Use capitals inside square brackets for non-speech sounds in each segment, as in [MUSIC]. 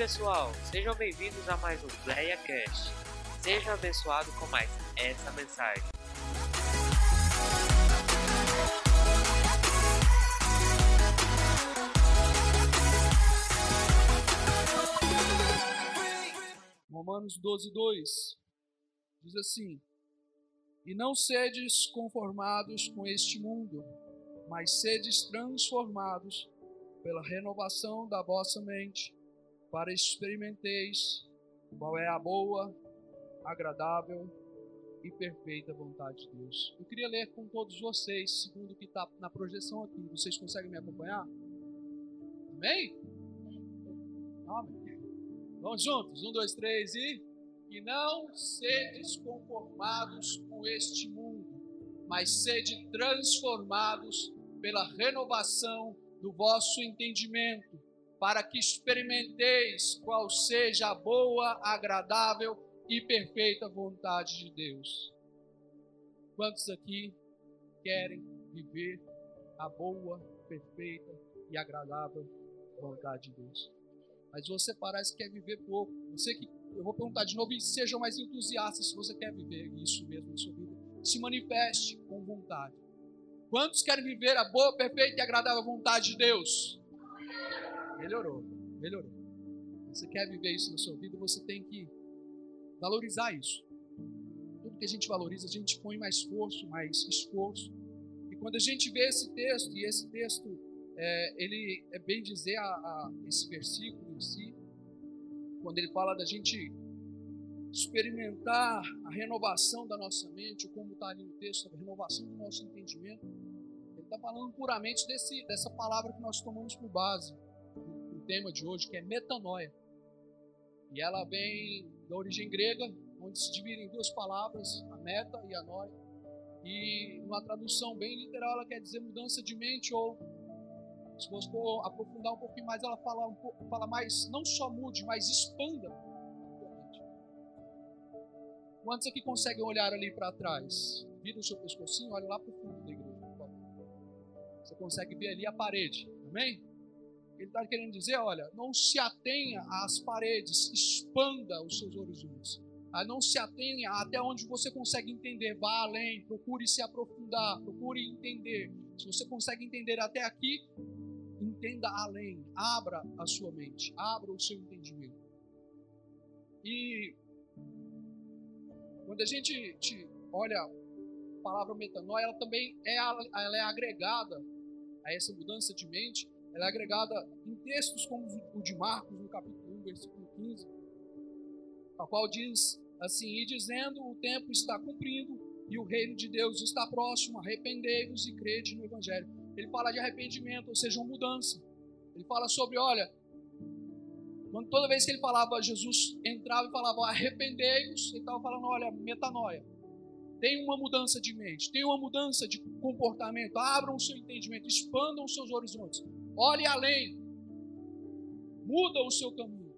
pessoal, sejam bem-vindos a mais um PlayaCast. Seja abençoado com mais essa mensagem. Romanos 12, 2 diz assim: E não sedes conformados com este mundo, mas sedes transformados pela renovação da vossa mente, para experimenteis qual é a boa, agradável e perfeita vontade de Deus. Eu queria ler com todos vocês, segundo o que está na projeção aqui. Vocês conseguem me acompanhar? Amém? Amém. Vamos juntos? Um, dois, três e. E não sedes conformados com este mundo, mas sede transformados pela renovação do vosso entendimento, para que experimenteis qual seja a boa, agradável e perfeita vontade de Deus. Quantos aqui querem viver a boa, perfeita e agradável vontade de Deus? Mas você parece que quer viver pouco. Você que eu vou perguntar de novo e sejam mais entusiastas se você quer viver isso mesmo na sua vida. Se manifeste com vontade. Quantos querem viver a boa, perfeita e agradável vontade de Deus? Melhorou, melhorou. Você quer viver isso na sua vida, você tem que valorizar isso. Tudo que a gente valoriza, a gente põe mais esforço, mais esforço. E quando a gente vê esse texto, e esse texto, é, ele é bem dizer a, a, esse versículo em si, quando ele fala da gente experimentar a renovação da nossa mente, como está ali no texto, a renovação do nosso entendimento. Ele está falando puramente desse, dessa palavra que nós tomamos por base tema de hoje, que é metanoia. E ela vem da origem grega, onde se divide em duas palavras, a meta e a noia. E uma tradução bem literal, ela quer dizer mudança de mente ou se você for aprofundar um pouquinho mais, ela fala, um pouco, fala mais, não só mude, mas expanda Quantos aqui conseguem olhar ali para trás? Vira o seu pescocinho, olha lá para o fundo da igreja. Você consegue ver ali a parede, amém? Ele está querendo dizer, olha, não se atenha às paredes, expanda os seus horizontes. Ah, não se atenha até onde você consegue entender, vá além, procure se aprofundar, procure entender. Se você consegue entender até aqui, entenda além, abra a sua mente, abra o seu entendimento. E quando a gente, olha a palavra metanoia, ela também é, ela é agregada a essa mudança de mente, ela é agregada em textos como o de Marcos, no capítulo 1, versículo 15, a qual diz assim: E dizendo, o tempo está cumprindo e o reino de Deus está próximo, arrependei-vos e crede no Evangelho. Ele fala de arrependimento, ou seja, uma mudança. Ele fala sobre, olha, quando toda vez que ele falava, Jesus entrava e falava, arrependei-vos, ele estava falando, olha, metanoia. Tem uma mudança de mente, tem uma mudança de comportamento. Abram o seu entendimento, expandam os seus horizontes. Olhe além. Muda o seu caminho.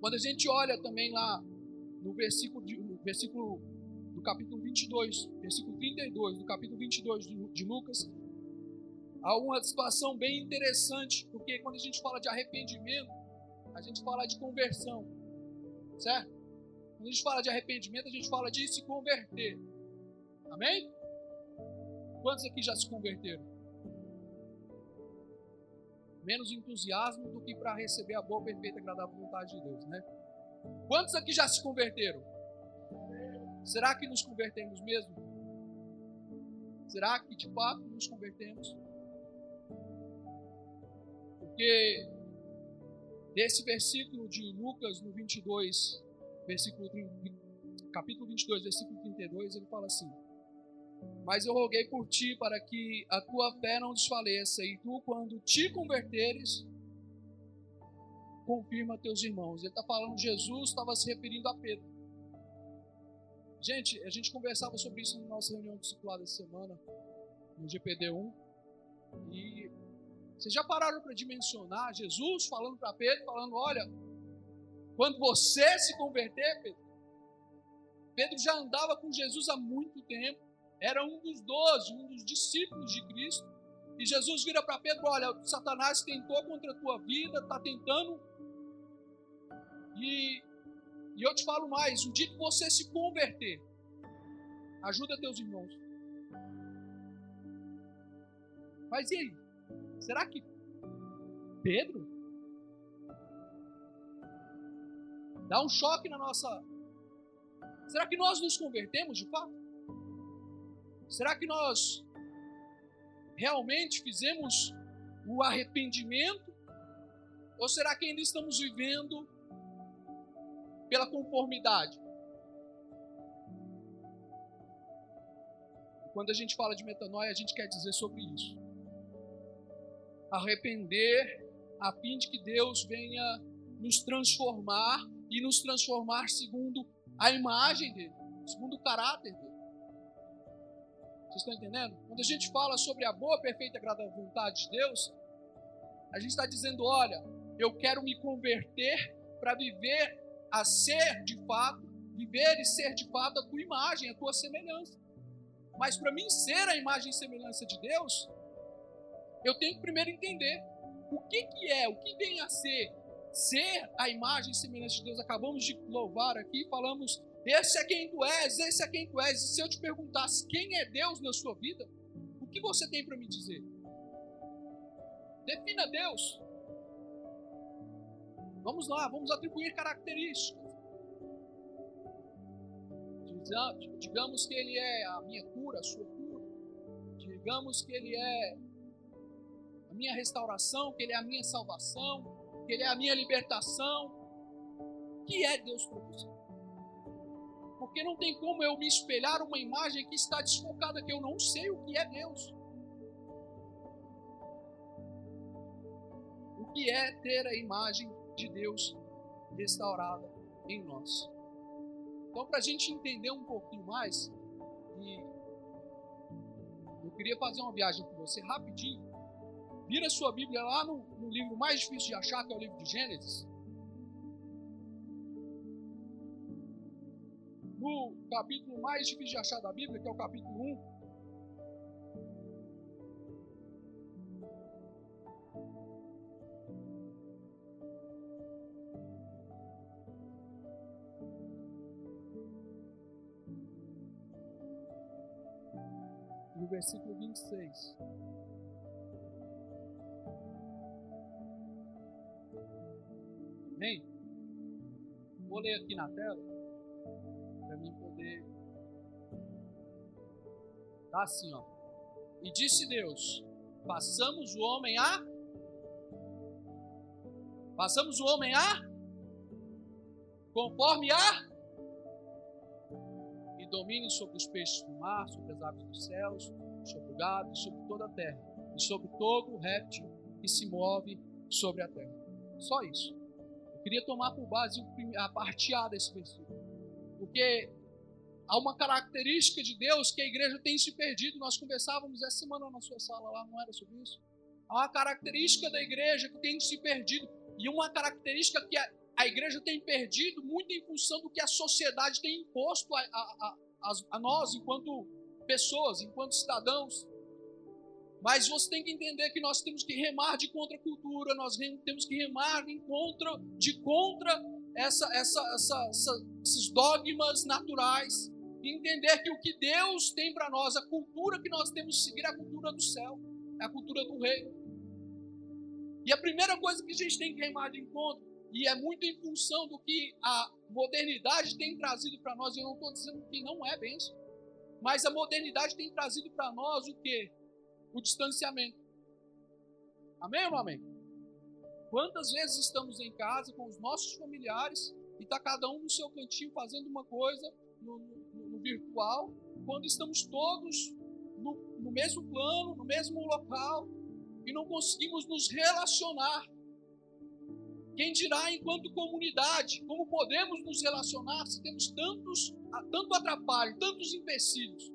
Quando a gente olha também lá no versículo, de, no versículo do capítulo 22, versículo 32 do capítulo 22 de, de Lucas, há uma situação bem interessante, porque quando a gente fala de arrependimento, a gente fala de conversão, certo? Quando a gente fala de arrependimento, a gente fala de se converter. Amém? Quantos aqui já se converteram? Menos entusiasmo do que para receber a boa, perfeita e agradável vontade de Deus, né? Quantos aqui já se converteram? Será que nos convertemos mesmo? Será que de fato nos convertemos? Porque nesse versículo de Lucas, no 22, versículo, capítulo 22, versículo 32, ele fala assim: Mas eu roguei por ti para que a tua fé não desfaleça, e tu, quando te converteres, confirma teus irmãos. Ele está falando, Jesus estava se referindo a Pedro. Gente, a gente conversava sobre isso na nossa reunião discipulada essa semana, no GPD 1, e vocês já pararam para dimensionar Jesus falando para Pedro, falando: olha, quando você se converter, Pedro, Pedro já andava com Jesus há muito tempo, era um dos doze, um dos discípulos de Cristo. E Jesus vira para Pedro: Olha, Satanás tentou contra a tua vida, está tentando. E, e eu te falo mais: o dia que você se converter, ajuda teus irmãos. Mas e aí? Será que Pedro dá um choque na nossa. Será que nós nos convertemos de fato? Será que nós realmente fizemos o arrependimento? Ou será que ainda estamos vivendo pela conformidade? Quando a gente fala de metanoia, a gente quer dizer sobre isso. Arrepender a fim de que Deus venha nos transformar e nos transformar segundo a imagem dele, segundo o caráter dele. Vocês estão entendendo? Quando a gente fala sobre a boa, perfeita e vontade de Deus, a gente está dizendo: olha, eu quero me converter para viver a ser de fato, viver e ser de fato a tua imagem, a tua semelhança. Mas para mim ser a imagem e semelhança de Deus, eu tenho que primeiro entender o que, que é, o que vem a ser ser a imagem e semelhança de Deus. Acabamos de louvar aqui, falamos esse é quem tu és, esse é quem tu és. E se eu te perguntasse quem é Deus na sua vida, o que você tem para me dizer? Defina Deus. Vamos lá, vamos atribuir características. Digamos que Ele é a minha cura, a sua cura. Digamos que Ele é a minha restauração, que Ele é a minha salvação, que Ele é a minha libertação. O que é Deus para você? Porque não tem como eu me espelhar uma imagem que está desfocada, que eu não sei o que é Deus. O que é ter a imagem de Deus restaurada em nós. Então, para a gente entender um pouquinho mais, e eu queria fazer uma viagem com você rapidinho. Vira sua Bíblia lá no, no livro mais difícil de achar, que é o livro de Gênesis. No capítulo mais difícil de achar da Bíblia, que é o capítulo 1. No versículo 26. Amém? Vou ler aqui na tela poder. Tá assim, ó. E disse Deus: passamos o homem a. Passamos o homem a. Conforme a. E domine sobre os peixes do mar, sobre as aves dos céus, sobre o gado sobre toda a terra, e sobre todo o réptil que se move sobre a terra. Só isso. Eu queria tomar por base a parte A desse versículo. Porque há uma característica de Deus que a igreja tem se perdido. Nós conversávamos essa semana na sua sala lá, não era sobre isso? Há uma característica da igreja que tem se perdido. E uma característica que a, a igreja tem perdido muito em função do que a sociedade tem imposto a, a, a, nós, enquanto pessoas, enquanto cidadãos. Mas você tem que entender que nós temos que remar de contra a cultura, nós temos que remar em contra, de contra essa, essa, essa, esses dogmas naturais entender que o que Deus tem para nós, a cultura que nós temos que seguir é a cultura do céu, é a cultura do reino. E a primeira coisa que a gente tem que remar de encontro, e é muito em função do que a modernidade tem trazido para nós, eu não estou dizendo que não é bênção, mas a modernidade tem trazido para nós o que? O distanciamento. Amém ou amém? Quantas vezes estamos em casa com os nossos familiares e está cada um no seu cantinho fazendo uma coisa no virtual, quando estamos todos no, no mesmo plano, no mesmo local e não conseguimos nos relacionar. Quem dirá enquanto comunidade, como podemos nos relacionar se temos tantos, tanto atrapalho, tantos empecilhos?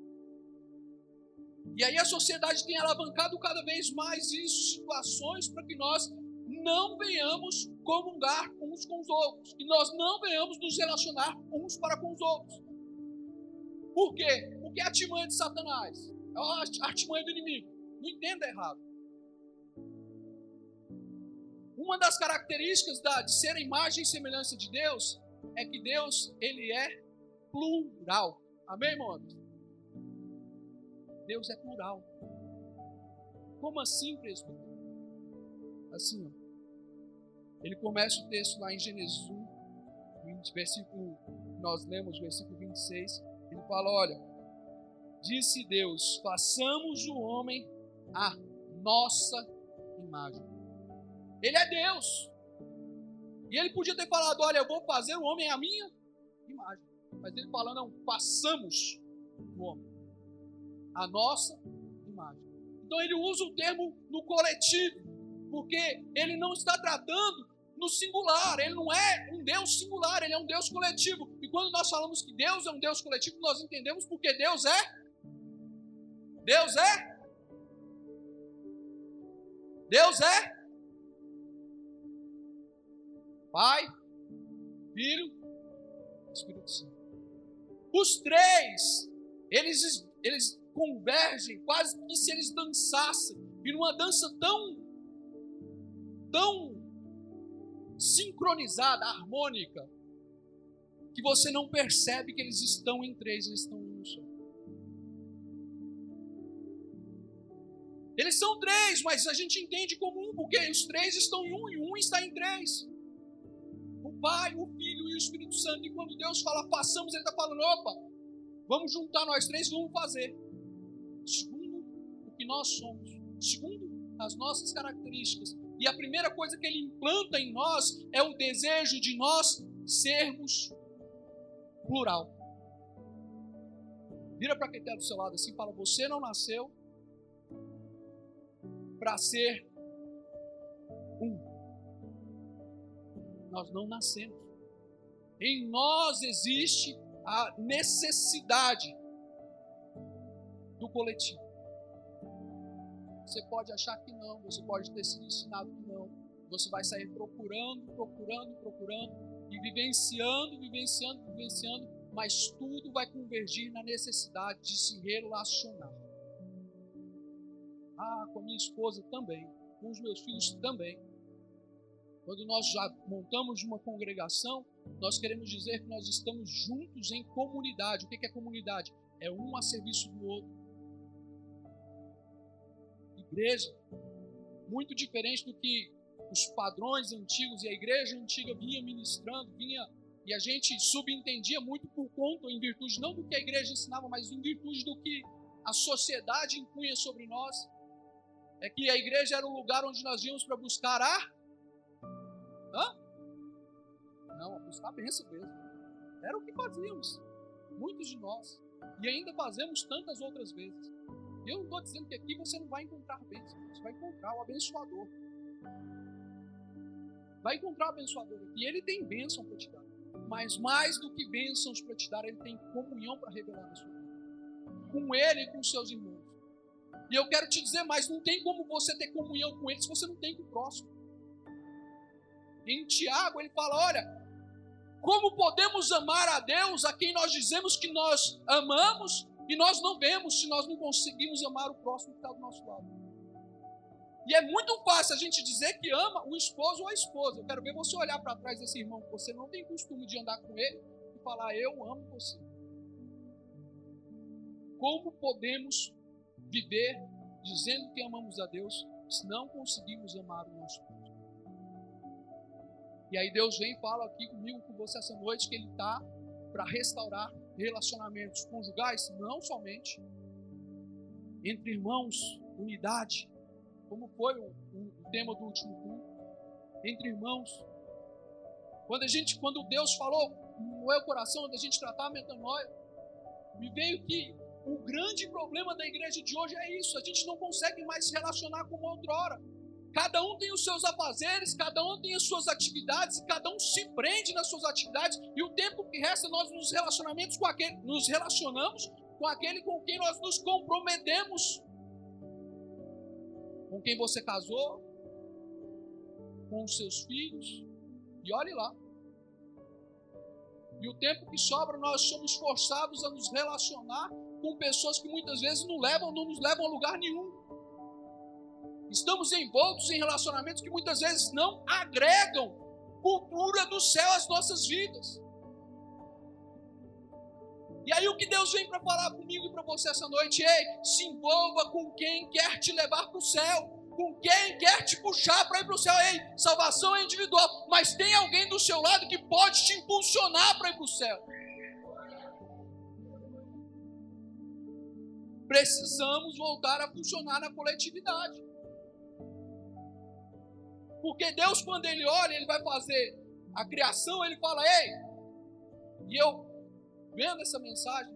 E aí a sociedade tem alavancado cada vez mais isso, situações para que nós não venhamos comungar uns com os outros, que nós não venhamos nos relacionar uns para com os outros. Por quê? Porque é a artimanha de Satanás, é a artimanha do inimigo. Não entenda errado. Uma das características da, de ser a imagem e semelhança de Deus é que Deus, ele é plural. Amém, irmãos? Deus é plural. Como assim, presbítero? Assim, ó. Ele começa o texto lá em Gênesis 1, versículo, nós lemos, versículo 26. Ele fala: Olha, disse Deus: façamos o homem a nossa imagem. Ele é Deus. E ele podia ter falado: Olha, eu vou fazer o homem a minha imagem. Mas ele fala: Não, façamos o homem a nossa imagem. Então ele usa o termo no coletivo, porque ele não está tratando no singular, ele não é um Deus singular, ele é um Deus coletivo. E quando nós falamos que Deus é um Deus coletivo, nós entendemos porque Deus é. Deus é. Deus é. Pai, Filho, Espírito Santo. Os três, eles, eles convergem quase que se eles dançassem. E numa dança tão, tão sincronizada, harmônica, que você não percebe que eles estão em três, eles estão em um só. Eles são três, mas a gente entende como um, porque os três estão em um e um está em três. O Pai, o Filho e o Espírito Santo. E quando Deus fala, façamos, Ele está falando, opa, vamos juntar nós três, vamos fazer. Segundo o que nós somos, segundo as nossas características, e a primeira coisa que ele implanta em nós é o desejo de nós sermos plural. Vira para quem está do seu lado assim e fala: Você não nasceu para ser um. Nós não nascemos. Em nós existe a necessidade do coletivo. Você pode achar que não, você pode ter sido ensinado que não. Você vai sair procurando, procurando, procurando e vivenciando, vivenciando, vivenciando, mas tudo vai convergir na necessidade de se relacionar. Ah, com minha esposa também, com os meus filhos também. Quando nós já montamos uma congregação, nós queremos dizer que nós estamos juntos em comunidade. O que é comunidade? É um a serviço do outro igreja, muito diferente do que os padrões antigos e a igreja antiga vinha ministrando, vinha e a gente subentendia muito por conta, em virtude não do que a igreja ensinava, mas em virtude do que a sociedade impunha sobre nós. É que a igreja era o lugar onde nós íamos para buscar a. Hã? Não, buscar a bênção mesmo. Era o que fazíamos, muitos de nós. E ainda fazemos tantas outras vezes. Eu não estou dizendo que aqui você não vai encontrar bênção, você vai encontrar o abençoador. Vai encontrar o abençoador aqui. Ele tem bênção para te dar. Mas mais do que bênçãos para te dar, ele tem comunhão para revelar na sua vida. Com ele e com seus irmãos. E eu quero te dizer mais: não tem como você ter comunhão com ele se você não tem com o próximo. Em Tiago, ele fala: olha, como podemos amar a Deus a quem nós dizemos que nós amamos e nós não vemos se nós não conseguimos amar o próximo que está do nosso lado. E é muito fácil a gente dizer que ama o esposo ou a esposa. Eu quero ver você olhar para trás desse irmão que você não tem costume de andar com ele e falar: Eu amo você. Como podemos viver dizendo que amamos a Deus se não conseguimos amar o nosso próximo? E aí Deus vem e fala aqui comigo, com você essa noite, que Ele está para restaurar relacionamentos conjugais, não somente entre irmãos, unidade, como foi o, o, tema do último culto, entre irmãos. Quando a gente, quando Deus falou no meu coração da gente tratar a metanoia, me veio que o grande problema da igreja de hoje é isso: a gente não consegue mais se relacionar como outrora. Cada um tem os seus afazeres, cada um tem as suas atividades, cada um se prende nas suas atividades, e o tempo que resta nós nos relacionamentos com aquele, nos relacionamos com aquele com quem nós nos comprometemos. Com quem você casou, com os seus filhos, e olhe lá. E o tempo que sobra, nós somos forçados a nos relacionar com pessoas que muitas vezes não levam, não nos levam a lugar nenhum. Estamos envoltos em relacionamentos que muitas vezes não agregam cultura do céu às nossas vidas. E aí o que Deus vem para falar comigo e para você essa noite? Ei, se envolva com quem quer te levar para o céu com quem quer te puxar para ir para o céu. Ei, salvação é individual, mas tem alguém do seu lado que pode te impulsionar para ir para o céu. Precisamos voltar a funcionar na coletividade. Porque Deus, quando Ele olha, Ele vai fazer a criação, Ele fala: Ei, e eu, vendo essa mensagem,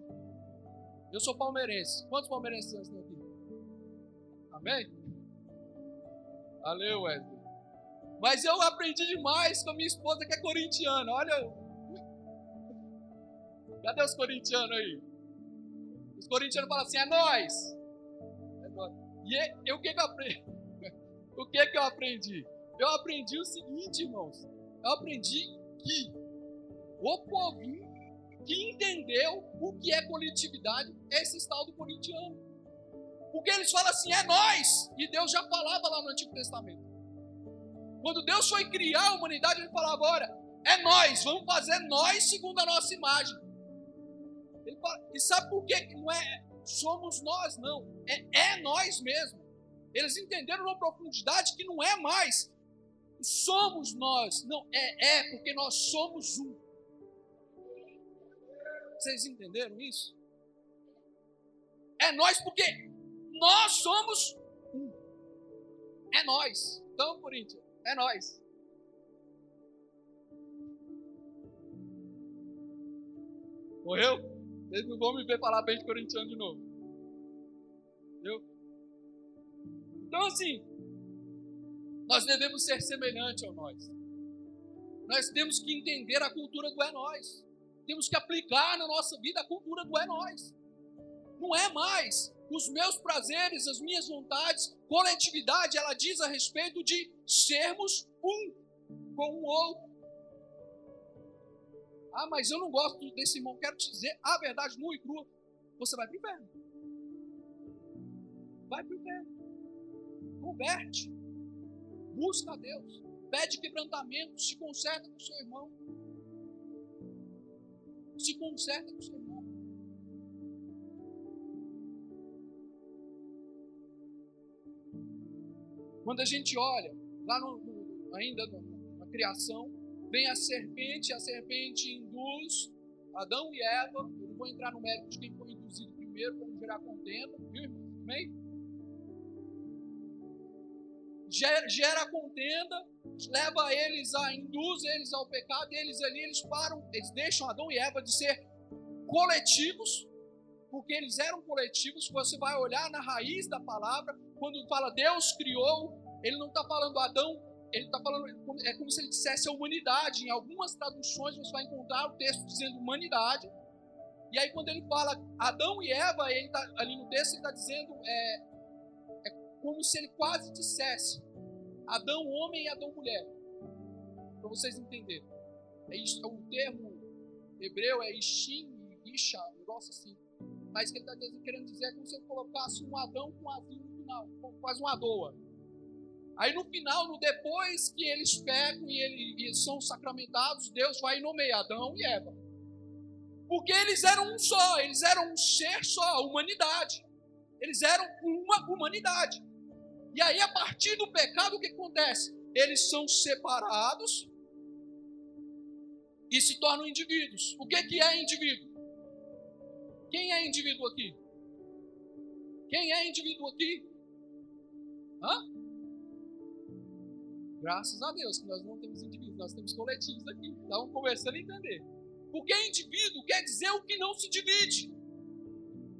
eu sou palmeirense. Quantos palmeirenses estão aqui? Amém? Valeu, Wesley. Mas eu aprendi demais com a minha esposa que é corintiana. Olha. Cadê os corintianos aí? Os corintianos falam assim: é nós. É. E é, eu, [LAUGHS] o que, que eu aprendi? O que, que eu aprendi? Eu aprendi o seguinte, irmãos. Eu aprendi que o povinho que entendeu o que é coletividade é esse tal do corintiano. Porque eles falam assim, é nós. E Deus já falava lá no Antigo Testamento. Quando Deus foi criar a humanidade, ele falava, olha, é nós, vamos fazer nós segundo a nossa imagem. Fala, e sabe por que não é somos nós, não. É, é nós mesmo. Eles entenderam uma profundidade que não é mais somos nós. Não, é, é porque nós somos um. Vocês entenderam isso? É nós porque nós somos um. É nós. Então, Corinthians, é nós. Morreu? Vocês não vão me ver falar bem de corintiano de novo. Entendeu? Então, assim, nós devemos ser semelhantes ao nós. Nós temos que entender a cultura do é nós. Temos que aplicar na nossa vida a cultura do é nós. Não é mais os meus prazeres, as minhas vontades. Coletividade, ela diz a respeito de sermos um com o outro. Ah, mas eu não gosto desse irmão. Quero te dizer a verdade nua e crua. Você vai para o inferno. Vai para o inferno. Converte. Busca a Deus. Pede quebrantamento. Se conserta com seu irmão. Se conserta com seu irmão. Quando a gente olha, lá no, no, ainda no, na criação, vem a serpente, a serpente induz Adão e Eva. Eu não vou entrar no mérito de quem foi induzido primeiro para não gerar contenda, viu, irmão? Amém? Gera, contenda, leva eles a, induz eles ao pecado, e eles ali, eles param, eles deixam Adão e Eva de ser coletivos, porque eles eram coletivos. Você vai olhar na raiz da palavra, quando fala Deus criou, ele não está falando Adão, ele está falando, é como se ele dissesse a humanidade. Em algumas traduções você vai encontrar o texto dizendo humanidade. E aí quando ele fala Adão e Eva, ele tá, ali no texto ele está dizendo, é como se ele quase dissesse Adão homem e Adão mulher. Para vocês entenderem. É, isso, é um termo hebreu, é Ishim, Isha, um negócio assim. Mas que ele está querendo dizer é como se ele colocasse um Adão com azinho no final, quase uma doa. Aí no final, no depois que eles pegam e, ele, e são sacramentados, Deus vai nomeia Adão e Eva. Porque eles eram um só, eles eram um ser só, a humanidade. Eles eram uma humanidade. E aí, a partir do pecado, o que acontece? Eles são separados e se tornam indivíduos. O que, que é indivíduo? Quem é indivíduo aqui? Quem é indivíduo aqui? Hã? Graças a Deus que nós não temos indivíduos, nós temos coletivos aqui. Estamos começando a entender. Porque indivíduo quer dizer o que não se divide.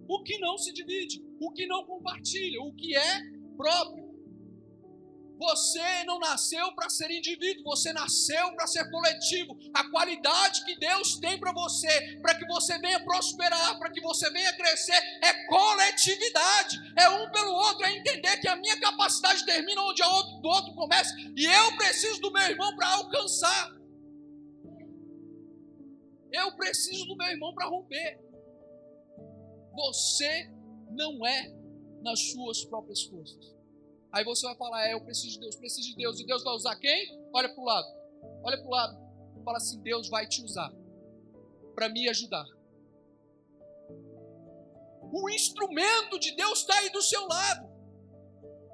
O que não se divide, o que não compartilha, o que é próprio. Você não nasceu para ser indivíduo, você nasceu para ser coletivo. A qualidade que Deus tem para você, para que você venha prosperar, para que você venha crescer, é coletividade. É um pelo outro, é entender que a minha capacidade termina onde a outro, do outro começa e eu preciso do meu irmão para alcançar. Eu preciso do meu irmão para romper. Você não é nas suas próprias forças. Aí você vai falar, é, eu preciso de Deus, preciso de Deus. E Deus vai usar quem? Olha para o lado. Olha para o lado. Fala assim, Deus vai te usar para me ajudar. O instrumento de Deus está aí do seu lado.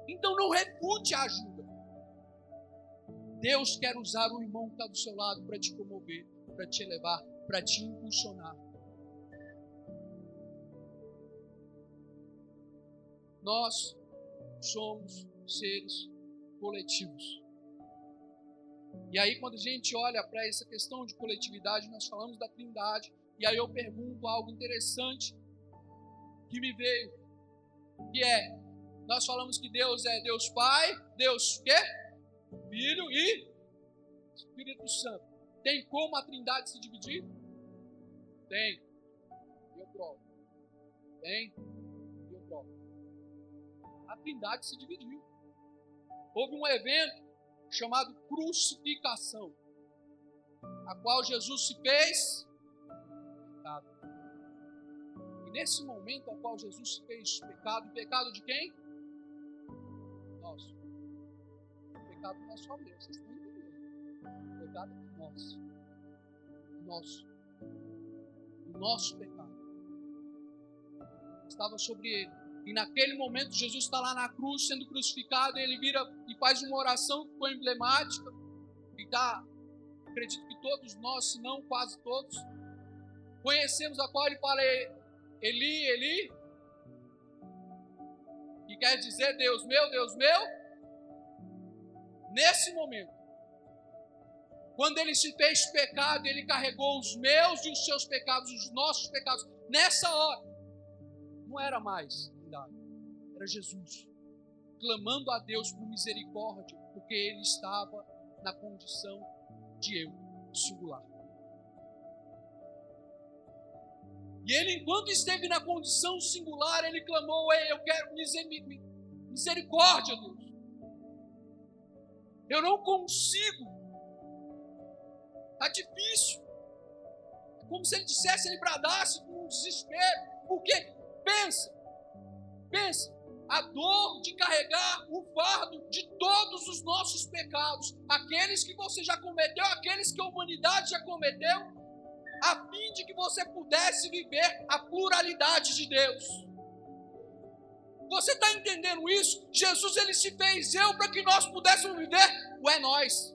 Então não refute a ajuda. Deus quer usar o irmão que está do seu lado para te promover, para te elevar, para te impulsionar. Nós somos seres coletivos. E aí, quando a gente olha para essa questão de coletividade, nós falamos da Trindade. E aí eu pergunto algo interessante que me veio, que é, nós falamos que Deus é Deus Pai, Deus quê? Filho e Espírito Santo. Tem como a Trindade se dividir? Tem. Eu provo. Tem. Eu provo. A Trindade se dividiu. Houve um evento chamado crucificação, a qual Jesus se fez pecado. E nesse momento ao qual Jesus se fez pecado, pecado de quem? Nosso. Pecado não é só meu, vocês estão entendendo. Pecado é nosso. Nosso. O nosso pecado. Estava sobre ele. E naquele momento, Jesus está lá na cruz, sendo crucificado, e ele vira e faz uma oração que foi emblemática. E dá, acredito que todos nós, se não quase todos, conhecemos a qual ele fala: Eli, Eli, que quer dizer Deus meu, Deus meu. Nesse momento, quando ele se fez pecado, ele carregou os meus e os seus pecados, os nossos pecados. Nessa hora, não era mais era Jesus, clamando a Deus por misericórdia, porque ele estava na condição de eu, singular. E ele, enquanto esteve na condição singular, ele clamou: Ei, eu quero misericórdia, Deus. Eu não consigo. Está difícil. É como se ele dissesse, ele bradasse com um desespero. Porque, pensa, pensa, a dor de carregar o fardo de todos os nossos pecados, aqueles que você já cometeu, aqueles que a humanidade já cometeu, a fim de que você pudesse viver a pluralidade de Deus. Você está entendendo isso? Jesus ele se fez eu para que nós pudéssemos viver o é nós.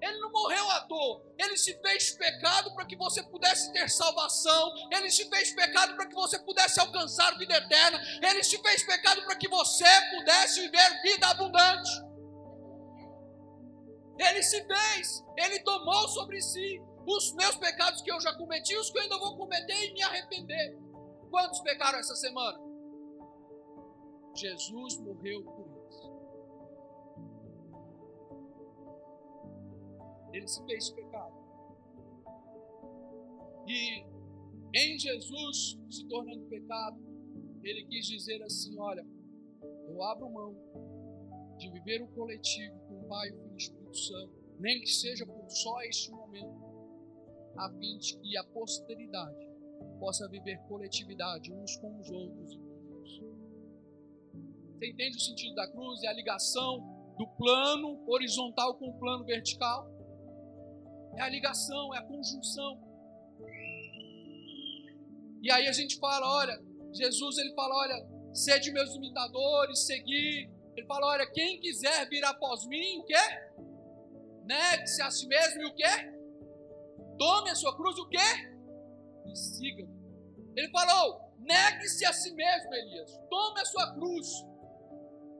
Ele não morreu à toa. Ele se fez pecado para que você pudesse ter salvação. Ele se fez pecado para que você pudesse alcançar vida eterna. Ele se fez pecado para que você pudesse viver vida abundante. Ele se fez. Ele tomou sobre si os meus pecados que eu já cometi, os que eu ainda vou cometer e me arrepender. Quantos pecaram essa semana? Jesus morreu por ele se fez pecado. E em Jesus se tornando pecado, ele quis dizer assim: Olha, eu abro mão de viver o coletivo com o Pai, e o Espírito Santo, nem que seja por só este momento, a fim de que a posteridade possa viver coletividade uns com os outros e com Deus. Você entende o sentido da cruz? É a ligação do plano horizontal com o plano vertical é a ligação, é a conjunção. E aí a gente fala, olha, Jesus ele fala, olha, sede meus imitadores, seguir. Ele fala, olha, quem quiser vir após mim, o quê? Negue-se a si mesmo e o quê? Tome a sua cruz, o quê? E siga. Ele falou, negue-se a si mesmo, Elias. Tome a sua cruz.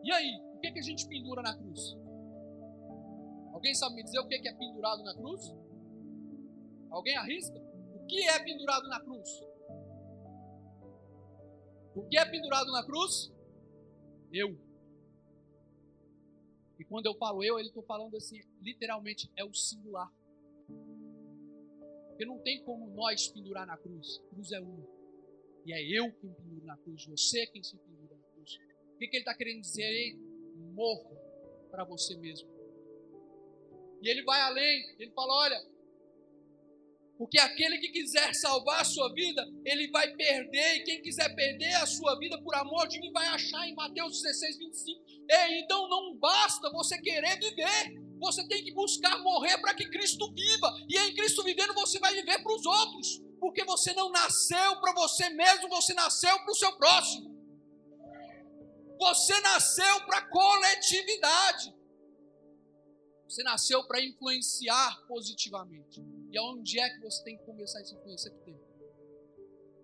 E aí, o que, que a gente pendura na cruz? Alguém sabe me dizer o que é pendurado na cruz? Alguém arrisca? O que é pendurado na cruz? O que é pendurado na cruz? Eu. E quando eu falo eu, ele estou falando assim, literalmente é o singular. Porque não tem como nós pendurar na cruz. Cruz é um. E é eu quem penduro na cruz, você quem se pendura na cruz. O que, que ele está querendo dizer aí? Morra para você mesmo. E ele vai além, ele fala: olha, Porque aquele que quiser salvar a sua vida, ele vai perder. E quem quiser perder a sua vida por amor de mim vai achar em Mateus 16, 25. Ei, então não basta você querer viver. Você tem que buscar morrer para que Cristo viva. E em Cristo vivendo você vai viver para os outros. Porque você não nasceu para você mesmo, você nasceu para o seu próximo. Você nasceu para coletividade. Você nasceu para influenciar positivamente. E aonde é que você tem que começar essa influência aqui dentro?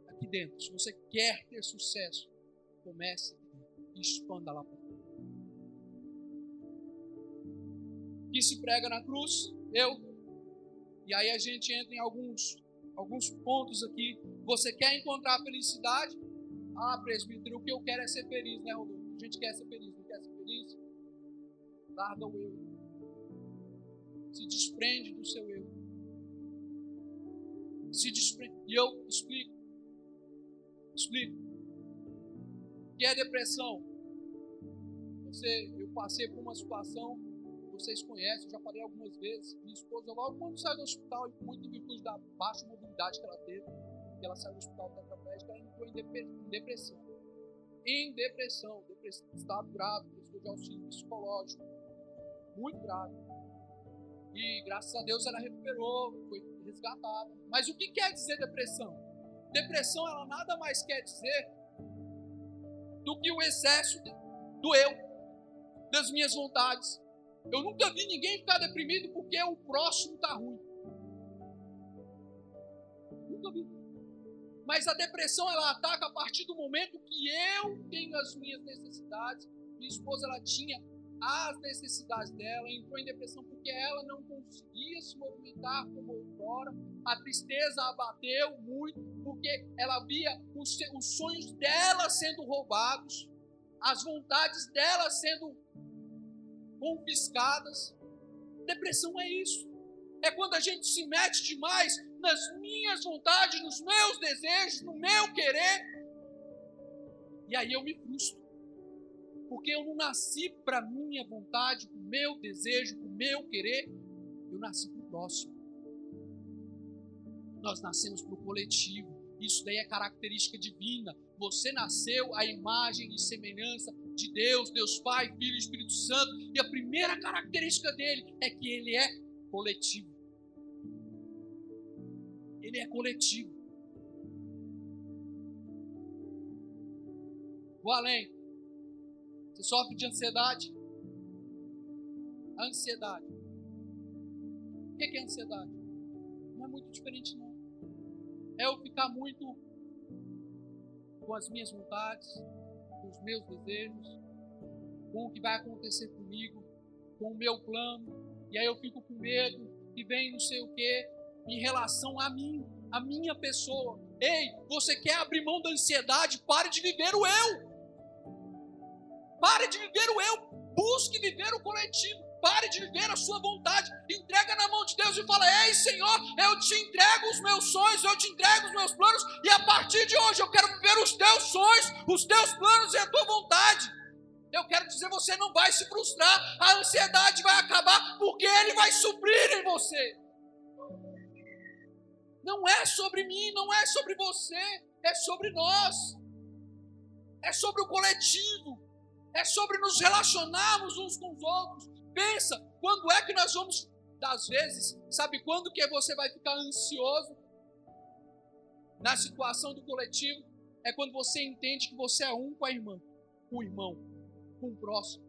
Aqui dentro. Se você quer ter sucesso, comece e expanda lá para fora. Que se prega na cruz? Eu. E aí a gente entra em alguns, alguns pontos aqui. Você quer encontrar felicidade? Ah, presbítero, o que eu quero é ser feliz, né, Rodolfo? A gente quer ser feliz, não quer ser feliz? Larga o eu. Se desprende do seu eu se desprende. E eu explico. Explico. O que é depressão? Você, eu passei por uma situação, vocês conhecem, já falei algumas vezes. Minha esposa, logo quando saiu do hospital, e muito em virtude da baixa mobilidade que ela teve, que ela saiu do hospital tetraplégica, ela entrou em depressão. Em depressão, depressão, estado grave, precisou de auxílio psicológico, muito grave. E graças a Deus ela recuperou, foi resgatada. Mas o que quer dizer depressão? Depressão ela nada mais quer dizer do que o excesso do eu, das minhas vontades. Eu nunca vi ninguém ficar deprimido porque o próximo está ruim. Nunca vi. Mas a depressão ela ataca a partir do momento que eu tenho as minhas necessidades. Minha esposa ela tinha as necessidades dela, entrou em depressão porque ela não conseguia se movimentar como outrora. A tristeza abateu muito porque ela via os, os sonhos dela sendo roubados, as vontades dela sendo confiscadas. Depressão é isso. É quando a gente se mete demais nas minhas vontades, nos meus desejos, no meu querer. E aí eu me frustro porque eu não nasci para minha vontade, para o meu desejo, para o meu querer, eu nasci para o próximo. Nós nascemos para o coletivo. Isso daí é característica divina. Você nasceu à imagem e semelhança de Deus, Deus Pai, Filho e Espírito Santo. E a primeira característica dele é que ele é coletivo. Ele é coletivo. Vou além. Você sofre de ansiedade? Ansiedade. O que é ansiedade? Não é muito diferente, não. É eu ficar muito com as minhas vontades, com os meus desejos, com o que vai acontecer comigo, com o meu plano, e aí eu fico com medo, e vem não sei o que, em relação a mim, a minha pessoa. Ei, você quer abrir mão da ansiedade? Pare de viver o eu. Pare de viver o eu, busque viver o coletivo. Pare de viver a sua vontade. Entrega na mão de Deus e fala: Ei, Senhor, eu te entrego os meus sonhos, eu te entrego os meus planos, e a partir de hoje eu quero viver os teus sonhos, os teus planos e a tua vontade. Eu quero dizer, você não vai se frustrar, a ansiedade vai acabar, porque Ele vai suprir em você. Não é sobre mim, não é sobre você, é sobre nós, é sobre o coletivo é sobre nos relacionarmos uns com os outros. Pensa, quando é que nós vamos, das vezes, sabe quando que você vai ficar ansioso na situação do coletivo? É quando você entende que você é um com a irmã, com o irmão, com o próximo.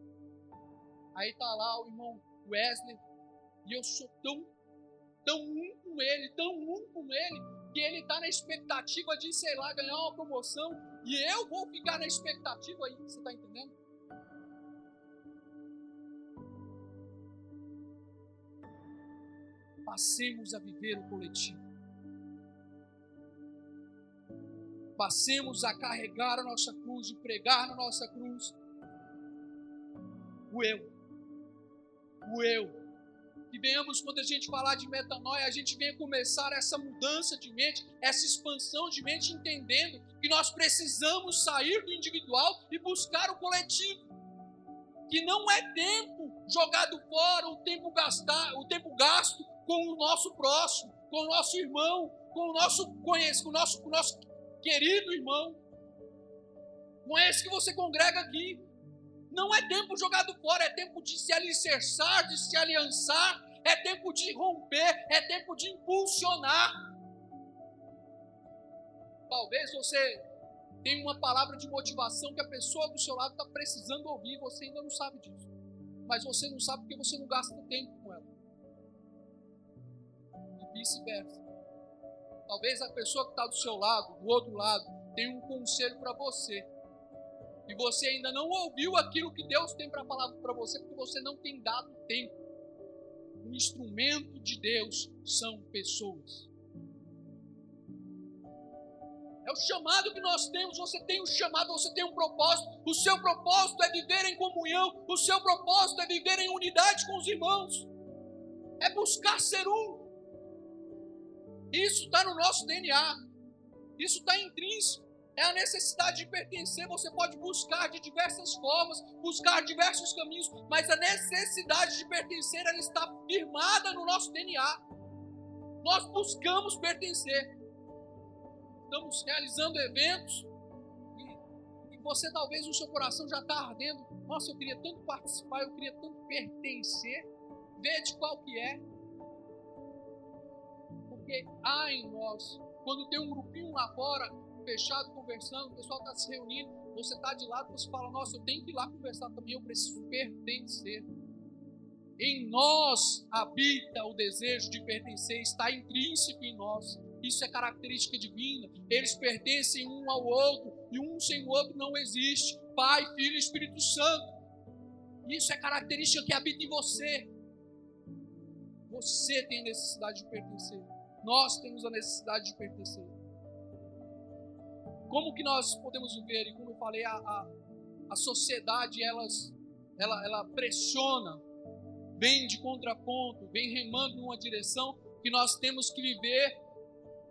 Aí tá lá o irmão Wesley, e eu sou tão, tão um com ele, tão um com ele, que ele está na expectativa de, sei lá, ganhar uma promoção, e eu vou ficar na expectativa aí, você está entendendo? Passemos a viver o coletivo. Passemos a carregar a nossa cruz e pregar na nossa cruz o eu. O eu. Que venhamos, quando a gente falar de metanoia, a gente venha começar essa mudança de mente, essa expansão de mente, entendendo que nós precisamos sair do individual e buscar o coletivo. Que não é tempo jogado fora, o tempo gastar, o tempo gasto com o nosso próximo. com o nosso irmão, com o nosso conhece, com o nosso, com o nosso querido irmão, com esse que você congrega aqui. Não é tempo jogado fora, é tempo de se alicerçar, de se aliançar, é tempo de romper, é tempo de impulsionar. Talvez você tenha uma palavra de motivação que a pessoa do seu lado está precisando ouvir você ainda não sabe disso. Mas você não sabe porque você não gasta tempo vice-versa. Talvez a pessoa que está do seu lado, do outro lado, tenha um conselho para você. E você ainda não ouviu aquilo que Deus tem para falar para você, porque você não tem dado tempo. O instrumento de Deus são pessoas. É o chamado que nós temos. Você tem um chamado, você tem um propósito. O seu propósito é viver em comunhão. O seu propósito é viver em unidade com os irmãos. É buscar ser um. Isso está no nosso DNA. Isso está intrínseco. É a necessidade de pertencer. Você pode buscar de diversas formas, buscar diversos caminhos, mas a necessidade de pertencer ela está firmada no nosso DNA. Nós buscamos pertencer. Estamos realizando eventos e, e você talvez no seu coração já está ardendo. Nossa, eu queria tanto participar, eu queria tanto pertencer. Veja qual que é. Porque há em nós, quando tem um grupinho lá fora, fechado, conversando, o pessoal está se reunindo, você está de lado, você fala, nossa, eu tenho que ir lá conversar também, eu preciso pertencer. Em nós habita o desejo de pertencer, está intrínseco em nós. Isso é característica divina. Eles pertencem um ao outro e um sem o outro não existe. Pai, Filho e Espírito Santo. Isso é característica que habita em você. Você tem necessidade de pertencer. Nós temos a necessidade de pertencer. Como que nós podemos viver? E como eu falei, a, a, a sociedade elas, ela, ela pressiona, vem de contraponto, vem remando numa direção que nós temos que viver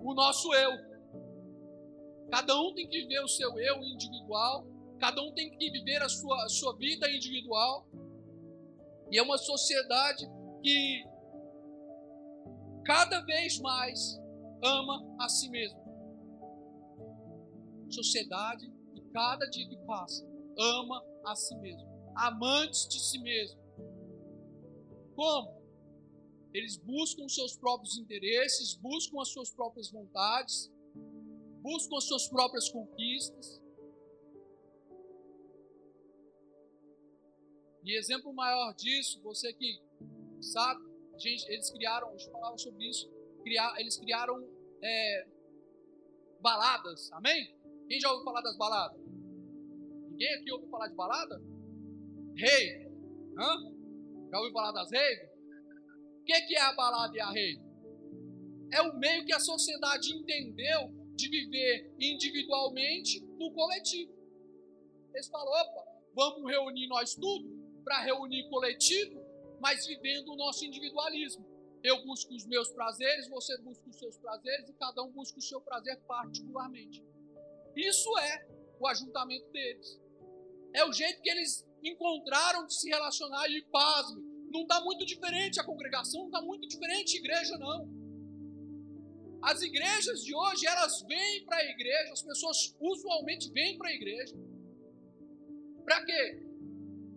o nosso eu. Cada um tem que viver o seu eu individual, cada um tem que viver a sua, a sua vida individual. E é uma sociedade que cada vez mais ama a si mesmo sociedade e cada dia que passa ama a si mesmo, amantes de si mesmo. Como? Eles buscam os seus próprios interesses, buscam as suas próprias vontades, buscam as suas próprias conquistas. E exemplo maior disso, você que sabe, gente, eles criaram, deixa eu falar sobre isso, criar, eles criaram é, baladas, amém? Quem já ouviu falar das baladas? Ninguém aqui ouviu falar de balada? Rei. Hã? Já ouviu falar das reis? O que, que é a balada e a rei? É o meio que a sociedade entendeu de viver individualmente no coletivo. Eles falam, opa, vamos reunir nós tudo para reunir coletivo, mas vivendo o nosso individualismo. Eu busco os meus prazeres, você busca os seus prazeres e cada um busca o seu prazer particularmente. Isso é o ajuntamento deles. É o jeito que eles encontraram de se relacionar e pasme. Não está muito diferente a congregação, não está muito diferente a igreja, não. As igrejas de hoje, elas vêm para a igreja, as pessoas usualmente vêm para a igreja. Para quê?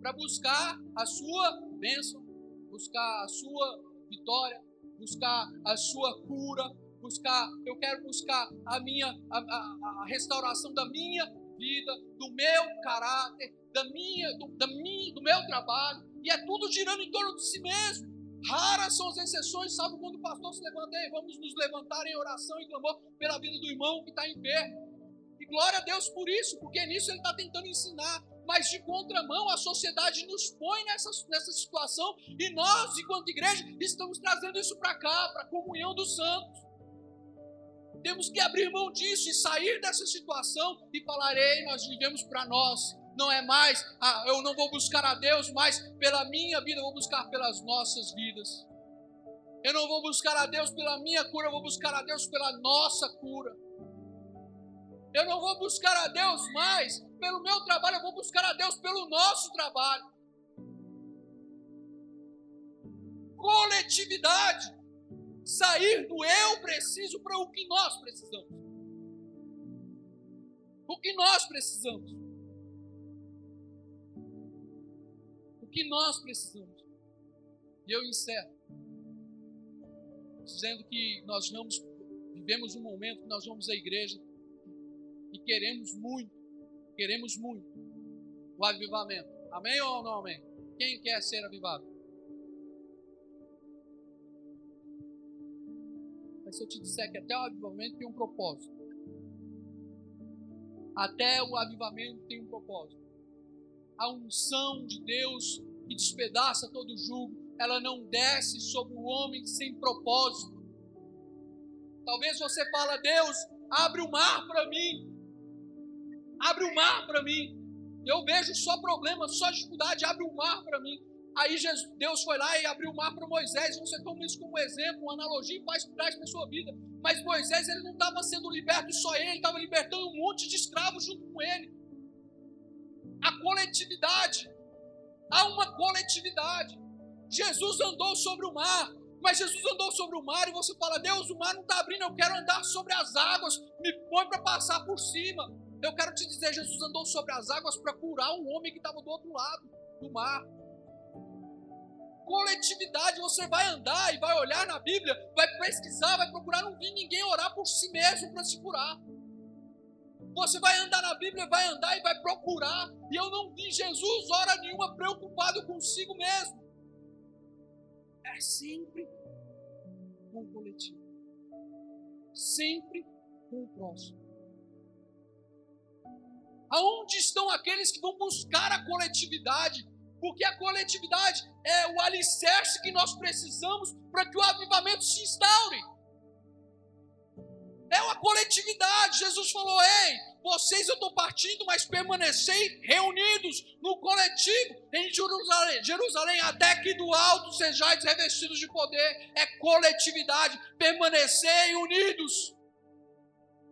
Para buscar a sua bênção, buscar a sua vitória, buscar a sua cura, buscar, eu quero buscar a minha a, a, a restauração da minha vida, do meu caráter, da minha, do, da minha, do meu trabalho, e é tudo girando em torno de si mesmo. Raras são as exceções, sabe quando o pastor se levanta e vamos nos levantar em oração e clamor pela vida do irmão que está enfermo. E glória a Deus por isso, porque nisso ele está tentando ensinar. Mas de contramão, a sociedade nos põe nessa, nessa situação e nós, enquanto igreja, estamos trazendo isso para cá, para a comunhão dos santos. Temos que abrir mão disso e sair dessa situação e falar: ei, nós vivemos para nós. Não é mais, ah, eu não vou buscar a Deus mais pela minha vida, eu vou buscar pelas nossas vidas. Eu não vou buscar a Deus pela minha cura, eu vou buscar a Deus pela nossa cura. Eu não vou buscar a Deus mais pelo meu trabalho, eu vou buscar a Deus pelo nosso trabalho. Coletividade. sair do eu preciso para o que nós precisamos. O que nós precisamos. O que nós precisamos. E eu encerro dizendo que nós vamos, vivemos um momento que nós vamos à igreja e queremos muito, queremos muito o avivamento. Amém ou não amém? Quem quer ser avivado? Mas se eu te disser que até o avivamento tem um propósito, até o avivamento tem um propósito. A unção de Deus que despedaça todo jugo, ela não desce sobre o homem sem propósito. Talvez você fala, Deus, abre o mar para mim. Abre o mar para mim. Eu vejo só problema, só dificuldade, abre o mar para mim. Aí Jesus, Deus foi lá e abriu o mar para Moisés. Você toma isso como exemplo, uma analogia e faz traz para sua vida. Mas Moisés ele não estava sendo liberto só ele, estava libertando um monte de escravos junto com ele. A coletividade. Há uma coletividade. Jesus andou sobre o mar, mas Jesus andou sobre o mar e você fala: Deus, o mar não está abrindo, eu quero andar sobre as águas, me põe para passar por cima. Eu quero te dizer: Jesus andou sobre as águas para curar um homem que estava do outro lado do mar coletividade. Você vai andar e vai olhar na Bíblia, vai pesquisar, vai procurar. Não vi ninguém orar por si mesmo para se curar. Você vai andar na Bíblia, vai andar e vai procurar. E eu não vi Jesus hora nenhuma preocupado consigo mesmo. É sempre com o coletivo. Sempre com o próximo. Aonde estão aqueles que vão buscar a coletividade? Porque a coletividade é o alicerce que nós precisamos para que o avivamento se instaure. É uma coletividade. Jesus falou: Ei, vocês eu estou partindo, mas permanecei reunidos no coletivo em Jerusalém, Jerusalém, até que do alto sejais revestidos de poder. É coletividade, permanecei unidos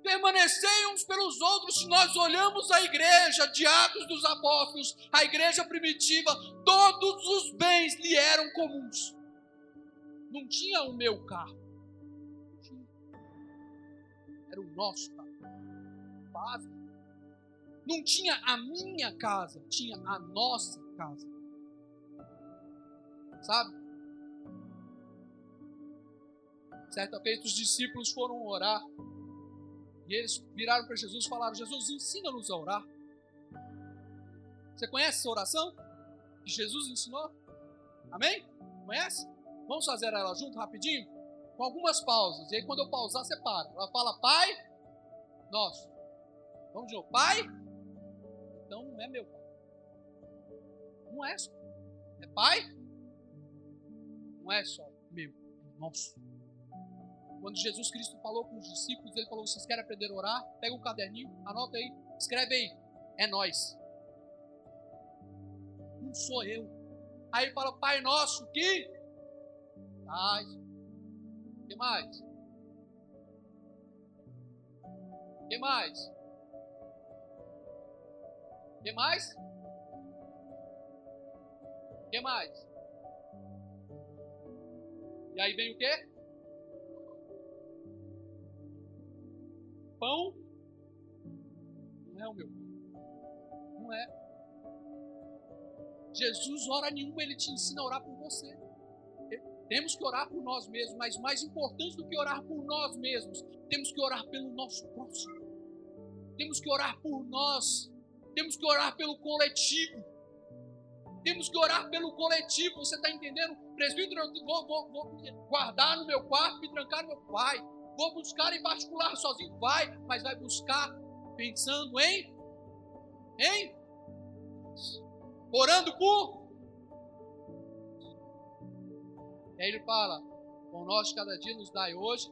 permanecei uns pelos outros. Se nós olhamos a igreja de Atos dos Apóstolos, a igreja primitiva, todos os bens lhe eram comuns. Não tinha o meu carro, era o nosso carro. Básico. Não tinha a minha casa, tinha a nossa casa. Sabe? Certa feita, os discípulos foram orar e eles viraram para Jesus e falaram: Jesus, ensina-nos a orar. Você conhece essa oração? Que Jesus ensinou? Amém? Conhece? Vamos fazer ela junto rapidinho? Com algumas pausas. E aí, quando eu pausar, você para. Ela fala: Pai, nosso. Vamos de novo. Pai, então não é meu pai. Não é só. É pai? Não é só meu, é nosso. Quando Jesus Cristo falou com os discípulos, ele falou: Vocês querem aprender a orar? Pega um caderninho, anota aí, escreve aí. É nós. Não sou eu. Aí fala: Pai nosso, que? Tais. que mais? que mais? que mais? que mais? E aí vem o quê? Pão não é o meu. Não é. Jesus, hora nenhuma, ele te ensina a orar por você. Temos que orar por nós mesmos, mas mais importante do que orar por nós mesmos, temos que orar pelo nosso próximo. Temos que orar por nós. Temos que orar pelo coletivo. Temos que orar pelo coletivo. Você está entendendo? Presbítero, eu vou, vou, vou guardar no meu quarto, me trancar no meu pai Vou buscar em particular sozinho? Vai, mas vai buscar pensando em. Em? Orando por. E aí ele fala: Com nós cada dia nos dai hoje.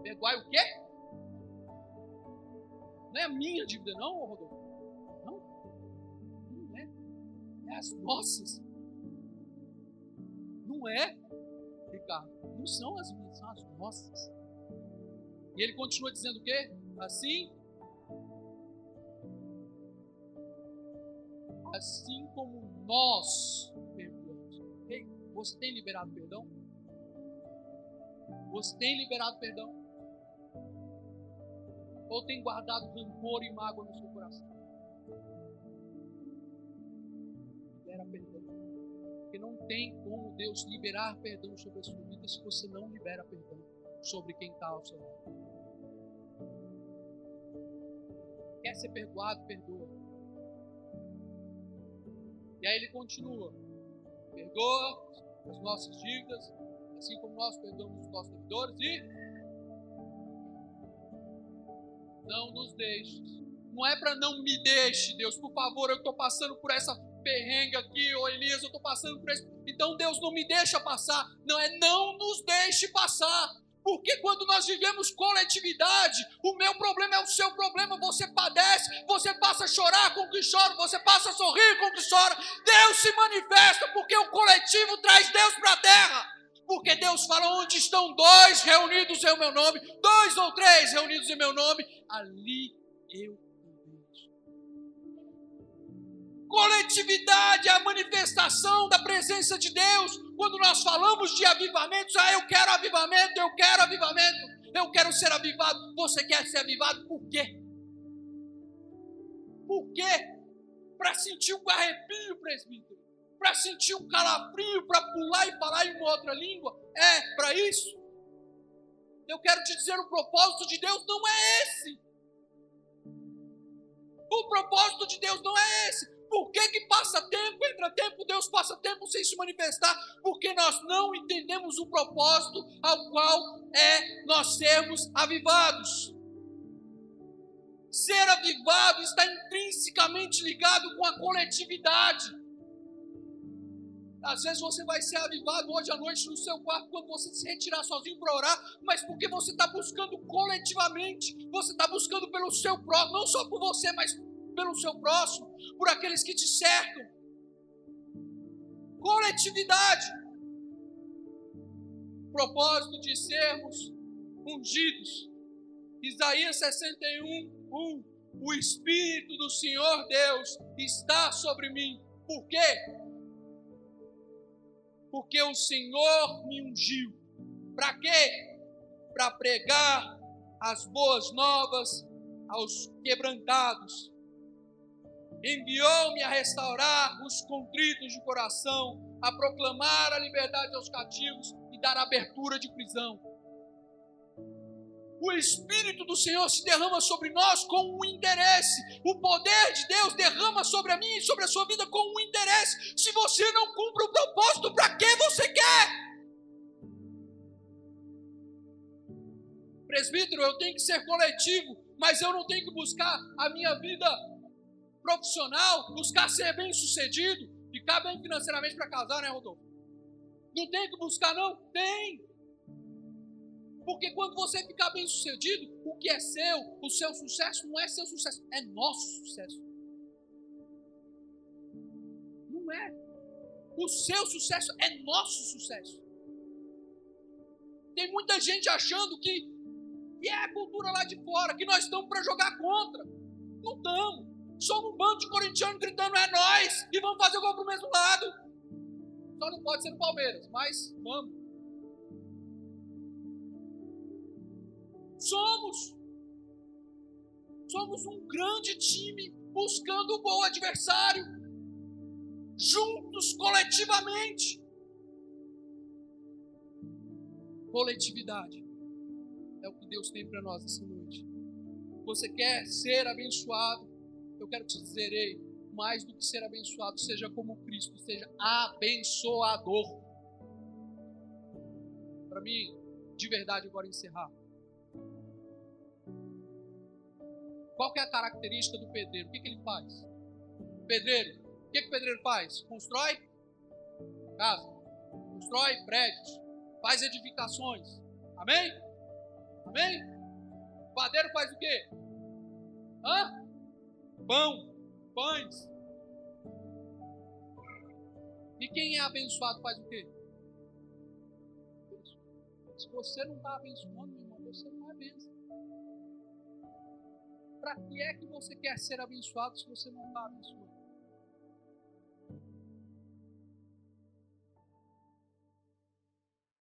Perdoai o quê? Não é a minha dívida, não, Rodolfo? Não. Não é. É as nossas. Não é. Ricardo, não são as minhas, são as nossas. E ele continua dizendo o quê? Assim, assim como nós perdoamos. Ei, você tem liberado perdão? Você tem liberado perdão? Ou tem guardado rancor e mágoa no seu coração? Libera perdão. Porque não tem como Deus liberar perdão sobre a sua vida se você não libera perdão sobre quem está ao seu lado. Quer ser perdoado? Perdoa. E aí ele continua: perdoa as nossas dívidas, assim como nós perdoamos os nossos devedores e não nos deixes. Não é para não me deixe, Deus, por favor, eu estou passando por essa perrengue aqui, ô Elias, eu estou passando por isso. Então Deus não me deixa passar. Não é não nos deixe passar. Porque quando nós vivemos coletividade, o meu problema é o seu problema, você padece, você passa a chorar com o que chora, você passa a sorrir com o que chora. Deus se manifesta porque o coletivo traz Deus para a terra. Porque Deus fala: onde estão dois reunidos em meu nome, dois ou três reunidos em meu nome, ali eu Coletividade é a manifestação da presença de Deus. Quando nós falamos de avivamentos, ah, eu quero avivamento, eu quero avivamento, eu quero ser avivado. Você quer ser avivado por quê? Por quê? Para sentir um arrepio, presbítero. Para sentir um calafrio, para pular e falar em uma outra língua. É para isso. Eu quero te dizer: o propósito de Deus não é esse. O propósito de Deus não é esse. Por que, que passa tempo, entra tempo, Deus passa tempo sem se manifestar? Porque nós não entendemos o propósito ao qual é nós sermos avivados. Ser avivado está intrinsecamente ligado com a coletividade. Às vezes você vai ser avivado hoje à noite no seu quarto quando você se retirar sozinho para orar, mas porque você está buscando coletivamente, você está buscando pelo seu próximo, não só por você, mas pelo seu próximo, por aqueles que te cercam. Coletividade. Propósito de sermos ungidos. Isaías 61, 1. O Espírito do Senhor Deus está sobre mim. Por quê? Porque o Senhor me ungiu. Para quê? Para pregar as boas novas aos quebrantados, Enviou-me a restaurar os contritos de coração, a proclamar a liberdade aos cativos e dar abertura de prisão. O Espírito do Senhor se derrama sobre nós com um interesse. O poder de Deus derrama sobre a mim e sobre a sua vida com um interesse. Se você não cumpre o propósito, para que você quer? Presbítero, eu tenho que ser coletivo, mas eu não tenho que buscar a minha vida profissional, buscar ser bem sucedido, ficar bem financeiramente para casar, né, Rodolfo? Não tem que buscar, não? Tem. Porque quando você ficar bem sucedido, o que é seu, o seu sucesso, não é seu sucesso, é nosso sucesso. Não é. O seu sucesso é nosso sucesso. Tem muita gente achando que, que é a cultura lá de fora, que nós estamos para jogar contra. Não estamos. Somos um bando de corintianos gritando é nós e vamos fazer gol pro mesmo lado. Só não pode ser no Palmeiras, mas vamos. Somos. Somos um grande time buscando o gol adversário. Juntos, coletivamente. Coletividade é o que Deus tem para nós essa noite. Você quer ser abençoado? Eu quero te dizer, ei, mais do que ser abençoado, seja como Cristo, seja abençoador. Para mim, de verdade, agora encerrar. Qual que é a característica do pedreiro? O que, que ele faz? Pedreiro, o que, que o pedreiro faz? Constrói casa, constrói prédios, faz edificações. Amém? Amém? O padeiro faz o quê? Hã? Pão, pães. E quem é abençoado faz o quê? Se você não está abençoando, meu irmão, você não é bênção. Para que é que você quer ser abençoado se você não está abençoando?